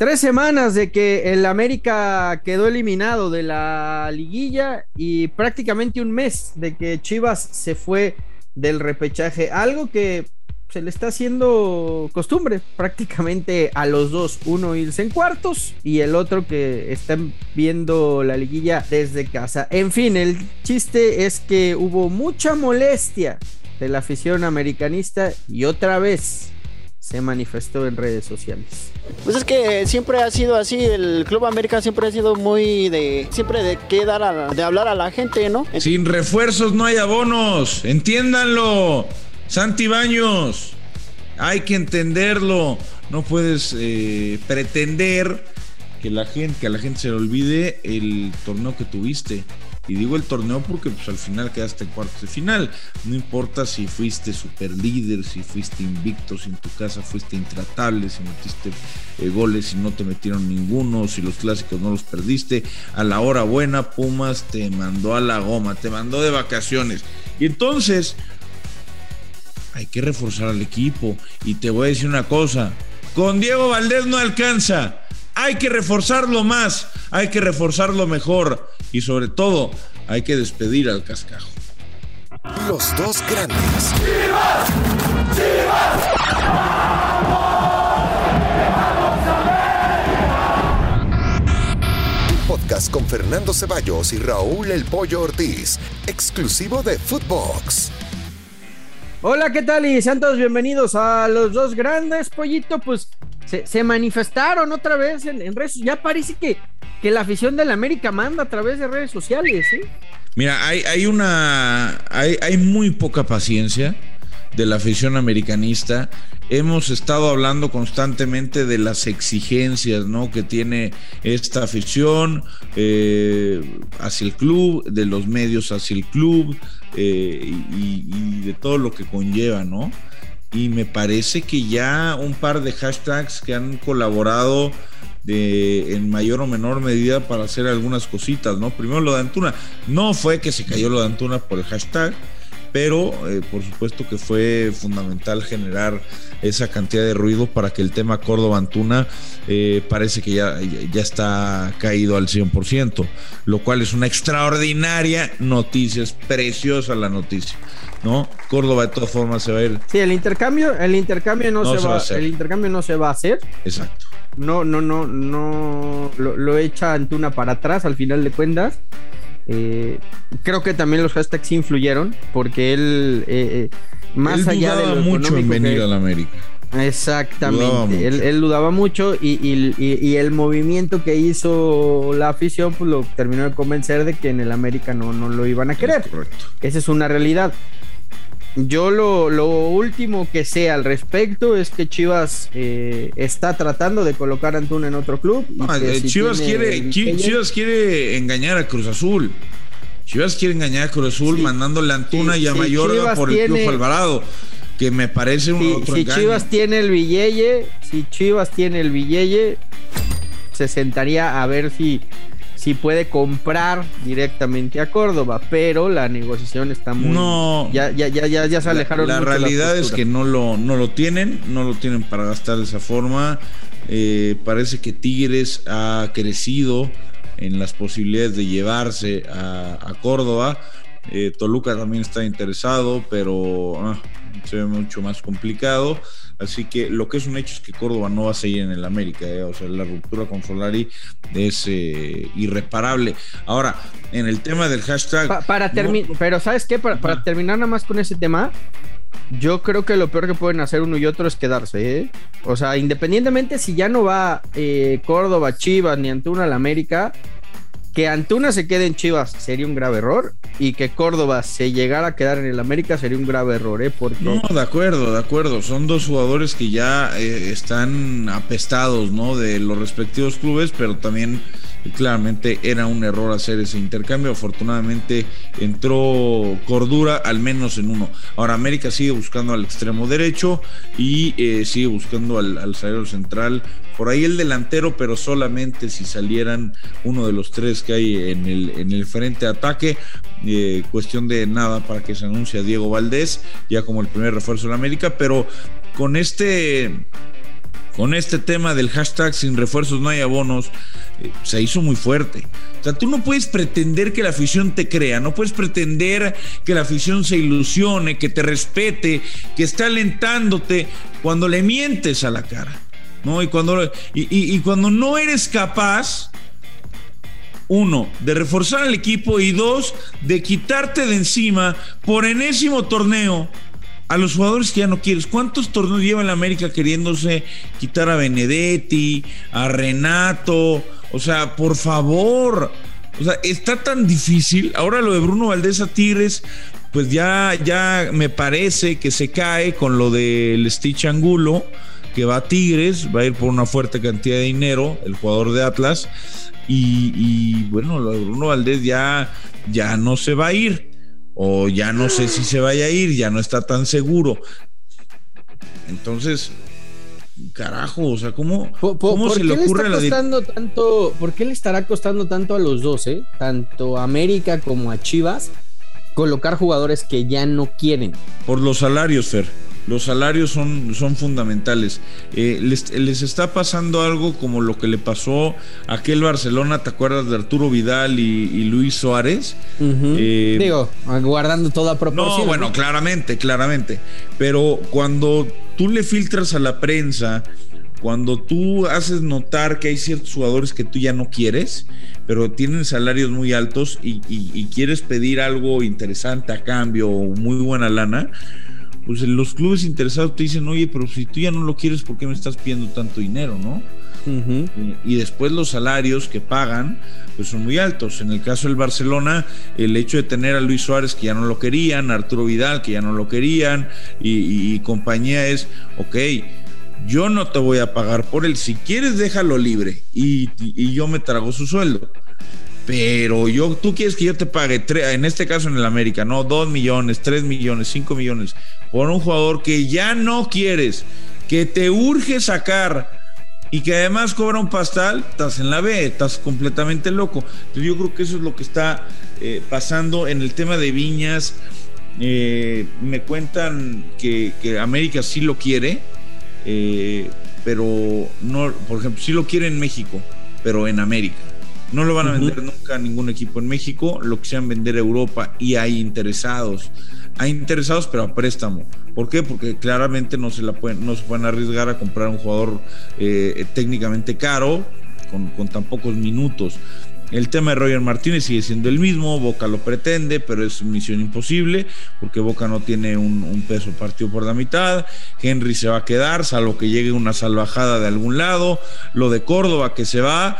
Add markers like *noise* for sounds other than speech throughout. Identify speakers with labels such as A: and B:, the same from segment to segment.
A: Tres semanas de que el América quedó eliminado de la liguilla y prácticamente un mes de que Chivas se fue del repechaje. Algo que se le está haciendo costumbre prácticamente a los dos. Uno irse en cuartos y el otro que están viendo la liguilla desde casa. En fin, el chiste es que hubo mucha molestia de la afición americanista y otra vez se manifestó en redes sociales.
B: Pues es que siempre ha sido así, el Club América siempre ha sido muy de, siempre de qué dar de hablar a la gente, ¿no?
C: Sin refuerzos no hay abonos, entiéndanlo. Santi Baños, hay que entenderlo. No puedes eh, pretender que la gente, que a la gente se le olvide el torneo que tuviste. Y digo el torneo porque pues al final quedaste en cuartos de final. No importa si fuiste super líder, si fuiste invicto, si en tu casa fuiste intratable, si metiste eh, goles y no te metieron ninguno, si los clásicos no los perdiste. A la hora buena, Pumas te mandó a la goma, te mandó de vacaciones. Y entonces hay que reforzar al equipo. Y te voy a decir una cosa, con Diego Valdés no alcanza. Hay que reforzarlo más, hay que reforzarlo mejor y sobre todo hay que despedir al cascajo.
D: Los dos grandes. Un podcast con Fernando Ceballos y Raúl El Pollo Ortiz, exclusivo de Footbox.
A: Hola, ¿qué tal? Y sean todos bienvenidos a los dos grandes, pollito. Pues se, manifestaron otra vez en, redes. Ya parece que, que la afición del América manda a través de redes sociales, ¿eh?
C: Mira, hay, hay una. Hay, hay muy poca paciencia de la afición americanista. Hemos estado hablando constantemente de las exigencias ¿no? que tiene esta afición eh, hacia el club, de los medios hacia el club, eh, y, de todo lo que conlleva, ¿no? Y me parece que ya un par de hashtags que han colaborado de, en mayor o menor medida para hacer algunas cositas, ¿no? Primero lo de Antuna. No fue que se cayó lo de Antuna por el hashtag, pero eh, por supuesto que fue fundamental generar esa cantidad de ruido para que el tema Córdoba-Antuna eh, parece que ya, ya está caído al 100%, lo cual es una extraordinaria noticia, es preciosa la noticia. ¿No? Córdoba de todas formas se va a ir.
A: Sí, el intercambio, el intercambio no, se, va, a hacer. el intercambio no se va a hacer.
C: Exacto.
A: No, no, no, no lo, lo echa Antuna para atrás al final de cuentas. Eh, creo que también los hashtags influyeron porque él, eh, eh, más allá de lo
C: mucho en venir a la América.
A: Exactamente, él, dudaba mucho y, el movimiento que hizo la afición pues lo terminó de convencer de que en el América no, no lo iban a querer. Esa es una realidad. Yo lo, último que sé al respecto es que Chivas eh, está tratando de colocar a Antuna en otro club.
C: Eh, Chivas, quiere, Chivas quiere engañar a Cruz Azul. Chivas quiere engañar a Cruz Azul mandándole a Antuna y a Mayorga por el Club Alvarado. Que me parece un otro
A: Si Chivas tiene el billete, si Chivas tiene el billete, se sentaría a ver si si puede comprar directamente a Córdoba, pero la negociación está muy.
C: No.
A: Ya, ya, ya, ya, ya se alejaron.
C: La, la realidad es que no lo, no lo tienen, no lo tienen para gastar de esa forma. Eh, parece que Tigres ha crecido en las posibilidades de llevarse a, Córdoba. Eh, Toluca también está interesado, pero ah, se ve mucho más complicado. Así que lo que es un hecho es que Córdoba no va a seguir en el América. ¿eh? O sea, la ruptura con Solari es eh, irreparable. Ahora, en el tema del hashtag.
A: para terminar, pero ¿sabes qué? Para, terminar nada más con ese tema, yo creo que lo peor que pueden hacer uno y otro es quedarse. ¿eh? O sea, independientemente si ya no va Córdoba, Chivas ni Antuna al América que Antuna se quede en Chivas sería un grave error y que Córdoba se llegara a quedar en el América sería un grave error, ¿eh? Porque...
C: No, de acuerdo, de acuerdo. Son dos jugadores que ya eh, están apestados, ¿no? De los respectivos clubes, pero también claramente era un error hacer ese intercambio. Afortunadamente entró cordura, al menos en uno. Ahora América sigue buscando al extremo derecho y eh, sigue buscando al, al central. Por ahí el delantero, pero solamente si salieran uno de los tres que hay en el, en el frente de ataque. Eh, cuestión de nada para que se anuncie a Diego Valdés, ya como el primer refuerzo de América, pero con este con este tema del hashtag sin refuerzos no hay abonos, eh, se hizo muy fuerte. O sea, tú no puedes pretender que la afición te crea, no puedes pretender que la afición se ilusione, que te respete, que esté alentándote cuando le mientes a la cara. ¿no? Y cuando, y cuando no eres capaz, uno, de reforzar al equipo y dos, de quitarte de encima por enésimo torneo a los jugadores que ya no quieres. ¿Cuántos torneos lleva en América queriéndose quitar a Benedetti, a Renato? O sea, por favor. O sea, está tan difícil. Ahora lo de Bruno Valdés a Tigres, pues ya, ya me parece que se cae con lo del Stitch Angulo, que va a Tigres, va a ir por una fuerte cantidad de dinero, el jugador de Atlas. Y, bueno, lo de Bruno Valdés ya, ya no se va a ir o ya no sé si se vaya a ir, ya no está tan seguro. Entonces, carajo, o sea, ¿cómo,
A: cómo se le ocurre le está costando tanto, ¿Por qué le estará costando tanto a los dos, eh? tanto a América como a Chivas, colocar jugadores que ya no quieren?
C: Por los salarios, Fer. Los salarios son, son fundamentales. Eh, les, está pasando algo como lo que le pasó a aquel Barcelona, ¿te acuerdas de Arturo Vidal y, Luis Suárez?
A: Eh, Digo, guardando toda proporción.
C: No, bueno, claramente, claramente. Pero cuando tú le filtras a la prensa, cuando tú haces notar que hay ciertos jugadores que tú ya no quieres, pero tienen salarios muy altos y, y quieres pedir algo interesante a cambio o muy buena lana, pues los clubes interesados te dicen, oye, pero si tú ya no lo quieres, ¿por qué me estás pidiendo tanto dinero, no? y, después los salarios que pagan, pues son muy altos. En el caso del Barcelona, el hecho de tener a Luis Suárez que ya no lo querían, Arturo Vidal que ya no lo querían, y, compañía es, ok, yo no te voy a pagar por él, si quieres déjalo libre y, y yo me trago su sueldo pero yo, tú quieres que yo te pague, en este caso en el América, no, 2 millones, 3 millones, 5 millones, por un jugador que ya no quieres, que te urge sacar y que además cobra un pastal, estás en la B, estás completamente loco. Entonces yo creo que eso es lo que está eh, pasando en el tema de Viñas. Eh, me cuentan que, América sí lo quiere, eh, pero no, por ejemplo, sí lo quiere en México, pero en América. No lo van a vender nunca a ningún equipo en México, lo que sean vender a Europa y hay interesados. Hay interesados, pero a préstamo. ¿Por qué? Porque claramente no se, la pueden, no se pueden arriesgar a comprar un jugador eh, técnicamente caro con, con tan pocos minutos. El tema de Roger Martínez sigue siendo el mismo, Boca lo pretende, pero es misión imposible, porque Boca no tiene un, peso partido por la mitad, Henry se va a quedar, salvo que llegue una salvajada de algún lado, lo de Córdoba que se va,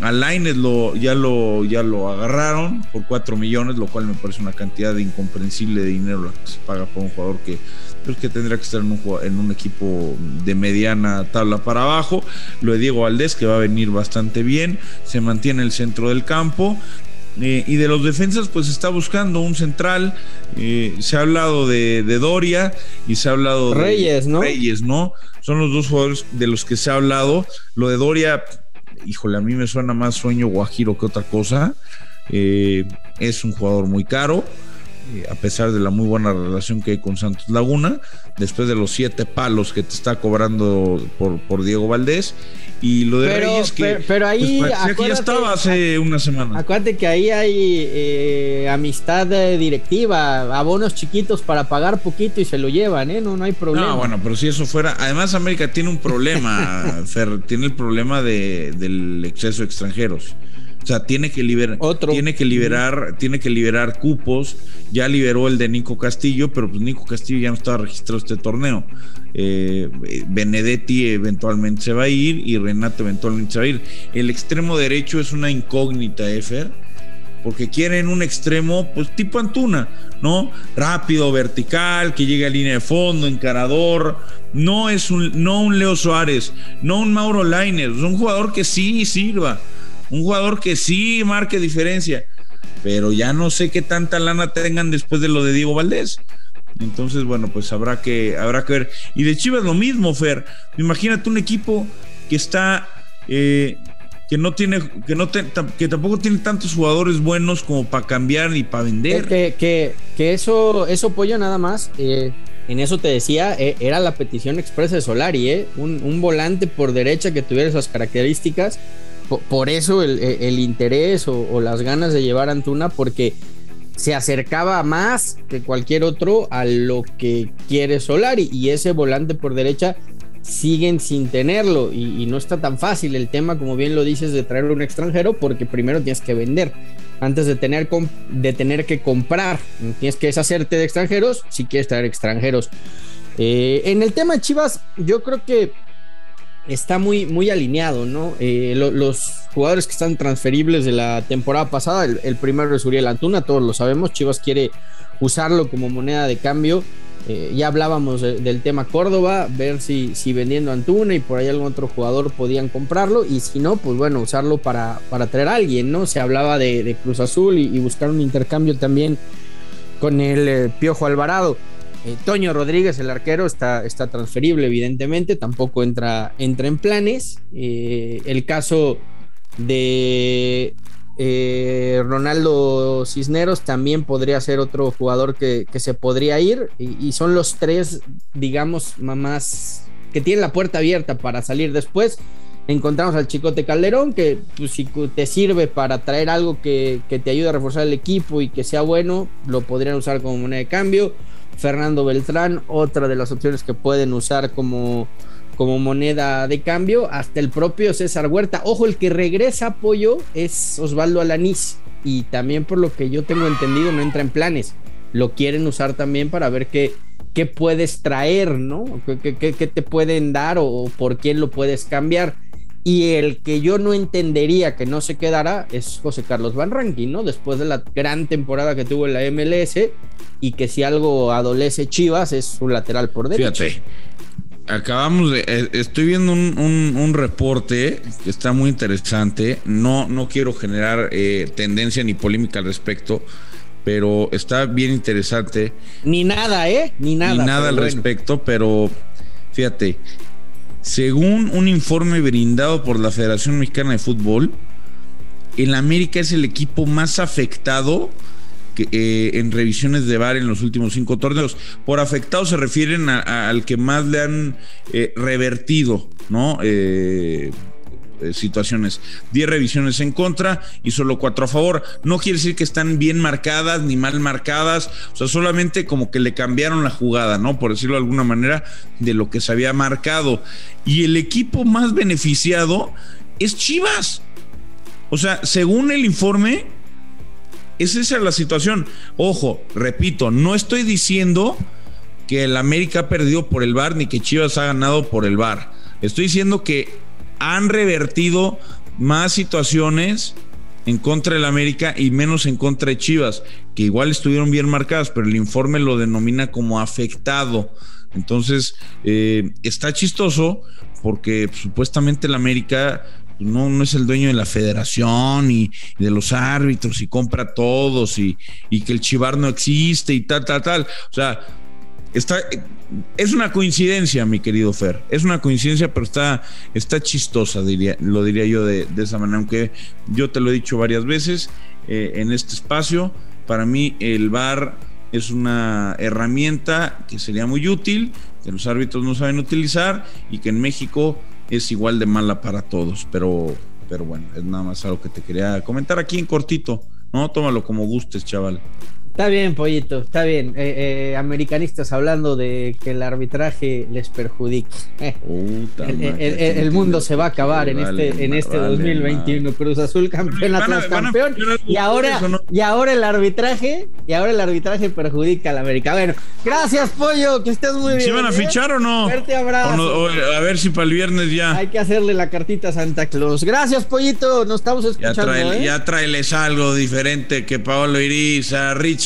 C: a lo, ya, lo, ya lo agarraron por 4 millones, lo cual me parece una cantidad incomprensible de dinero que se paga por un jugador que pues que tendrá que estar en un, en un equipo de mediana tabla para abajo. Lo de Diego Valdés, que va a venir bastante bien, se mantiene en el centro del campo. Eh, y de los defensas, pues está buscando un central. Eh, se ha hablado de, Doria y se ha hablado
A: de Reyes, ¿no?
C: Reyes, ¿no? Son los dos jugadores de los que se ha hablado. Lo de Doria, híjole, a mí me suena más sueño guajiro que otra cosa. Eh, es un jugador muy caro. Eh, a pesar de la muy buena relación que hay con Santos Laguna, después de los siete palos que te está cobrando por, por Diego Valdés. Y lo de Reyes que,
A: pero, ahí
C: pues, ya estaba hace una semana.
A: Acuérdate que ahí hay eh, amistad directiva, abonos chiquitos para pagar poquito y se lo llevan, ¿eh? No, no hay problema. No,
C: bueno, pero si eso fuera. Además, América tiene un problema, *laughs* Fer, tiene el problema de, del exceso de extranjeros. O sea, tiene que liberar, tiene que liberar, tiene que liberar cupos. Ya liberó el de Nico Castillo, pero pues Nico Castillo ya no estaba registrado este torneo. Eh, Benedetti eventualmente se va a ir y Renato eventualmente se va a ir. El extremo derecho es una incógnita, Efer. Porque quieren un extremo, pues tipo Antuna, ¿no? Rápido, vertical, que llegue a línea de fondo, encarador. No es un, no un Leo Suárez, no un Mauro Lainer, es un jugador que sí sirva un jugador que sí marque diferencia, pero ya no sé qué tanta lana tengan después de lo de Diego Valdés. Entonces, bueno, pues habrá que, habrá que ver. Y de Chivas lo mismo, Fer. Imagínate un equipo que está, eh, que no tiene, que no que tampoco tiene tantos jugadores buenos como para cambiar y para vender.
A: Que, que, que, eso, eso pollo nada más. Eh, en eso te decía, eh, era la petición expresa de Solari, ¿eh? un, volante por derecha que tuviera esas características. Por, eso el, interés o, las ganas de llevar Antuna, porque se acercaba más que cualquier otro a lo que quiere Solari. Y ese volante por derecha siguen sin tenerlo. Y, no está tan fácil el tema, como bien lo dices, de traer un extranjero, porque primero tienes que vender antes de tener, de tener que comprar. Tienes que deshacerte de extranjeros si quieres traer extranjeros. Eh, en el tema Chivas, yo creo que está muy, muy alineado, ¿no? Eh, los jugadores que están transferibles de la temporada pasada, el, primero es Uriel Antuna, todos lo sabemos. Chivas quiere usarlo como moneda de cambio. Eh, ya hablábamos del tema Córdoba, ver si, si vendiendo Antuna y por ahí algún otro jugador podían comprarlo y si no, pues bueno, usarlo para, para traer a alguien, ¿no? Se hablaba de, Cruz Azul y, buscar un intercambio también con el eh, Piojo Alvarado. Eh, Toño Rodríguez, el arquero, está, está transferible, evidentemente, tampoco entra, entra en planes. el caso de eh, Ronaldo Cisneros también podría ser otro jugador que, se podría ir. Y, son los tres, digamos, más que tienen la puerta abierta para salir después. Encontramos al Chicote Calderón, que pues, si te sirve para traer algo que, que te ayude a reforzar el equipo y que sea bueno, lo podrían usar como moneda de cambio. Fernando Beltrán, otra de las opciones que pueden usar como como moneda de cambio, hasta el propio César Huerta. Ojo, el que regresa apoyo es Osvaldo Alanís y también por lo que yo tengo entendido no entra en planes. Lo quieren usar también para ver qué, qué puedes traer, ¿no? ¿Qué, qué, te pueden dar o, por quién lo puedes cambiar. Y el que yo no entendería que no se quedara es José Carlos Van Rankin, ¿no? Después de la gran temporada que tuvo en la MLS y que si algo adolece Chivas es su lateral por derecha.
C: Fíjate, acabamos de. Eh, estoy viendo un, reporte que está muy interesante. No, no quiero generar eh, tendencia ni polémica al respecto, pero está bien interesante.
A: Ni nada, ¿eh? Ni nada.
C: Ni nada al respecto, pero fíjate. Según un informe brindado por la Federación Mexicana de Fútbol, el América es el equipo más afectado eh, en revisiones de VAR en los últimos cinco torneos. Por afectados se refieren al que más le han eh, revertido, ¿no? Eh, situaciones. 10 revisiones en contra y solo 4 a favor. No quiere decir que están bien marcadas ni mal marcadas, o sea, solamente como que le cambiaron la jugada, ¿no? Por decirlo de alguna manera, de lo que se había marcado. Y el equipo más beneficiado es Chivas. O sea, según el informe, esa es la situación. Ojo, repito, no estoy diciendo que el América ha perdido por el VAR ni que Chivas ha ganado por el VAR. Estoy diciendo que han revertido más situaciones en contra del América y menos en contra de Chivas, que igual estuvieron bien marcadas, pero el informe lo denomina como afectado. Entonces, eh, está chistoso porque supuestamente el América no, no es el dueño de la federación y, de los árbitros y compra todos y, que el chivar no existe y tal, tal, tal. O sea, está, es una coincidencia, mi querido Fer. Es una coincidencia, pero está, está chistosa, diría, lo diría yo de, esa manera. Aunque yo te lo he dicho varias veces eh, en este espacio, para mí el VAR es una herramienta que sería muy útil, que los árbitros no saben utilizar y que en México es igual de mala para todos, pero, pero bueno, es nada más algo que te quería comentar aquí en cortito, ¿no? Tómalo como gustes, chaval.
A: Está bien, pollito, está bien. Eh, eh, americanistas hablando de que el arbitraje les perjudique. el, mundo se va a acabar en este, en este 2021. Cruz Azul campeón, Atlas campeón. y ahora, y ahora el arbitraje, y ahora el arbitraje perjudica al América. Bueno, gracias, pollo, que estés muy bien.
C: ¿Se van a ¿eh? fichar o no?
A: Fuerte abrazo.
C: a ver si para el viernes ya.
A: Hay que hacerle la cartita a Santa Claus. Gracias, pollito. Nos estamos escuchando.
C: Ya, trae, ya algo diferente que Paolo Iriza, Rich